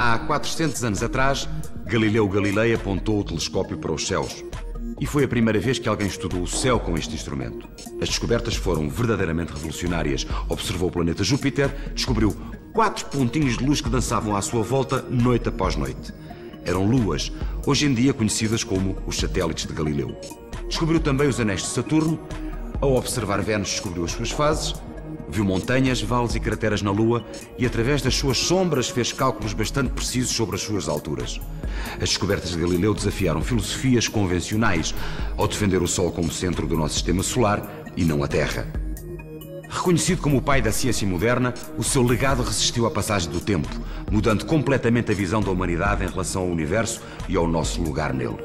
Há 400 anos atrás, Galileu Galilei apontou o telescópio para os céus. E foi a primeira vez que alguém estudou o céu com este instrumento. As descobertas foram verdadeiramente revolucionárias. Observou o planeta Júpiter, descobriu quatro pontinhos de luz que dançavam à sua volta noite após noite. Eram luas, hoje em dia conhecidas como os satélites de Galileu. Descobriu também os anéis de Saturno. Ao observar Vênus, descobriu as suas fases Viu montanhas, vales e crateras na Lua e, através das suas sombras, fez cálculos bastante precisos sobre as suas alturas. As descobertas de Galileu desafiaram filosofias convencionais ao defender o Sol como centro do nosso sistema solar e não a Terra. Reconhecido como o pai da ciência moderna, o seu legado resistiu à passagem do tempo, mudando completamente a visão da humanidade em relação ao universo e ao nosso lugar nele.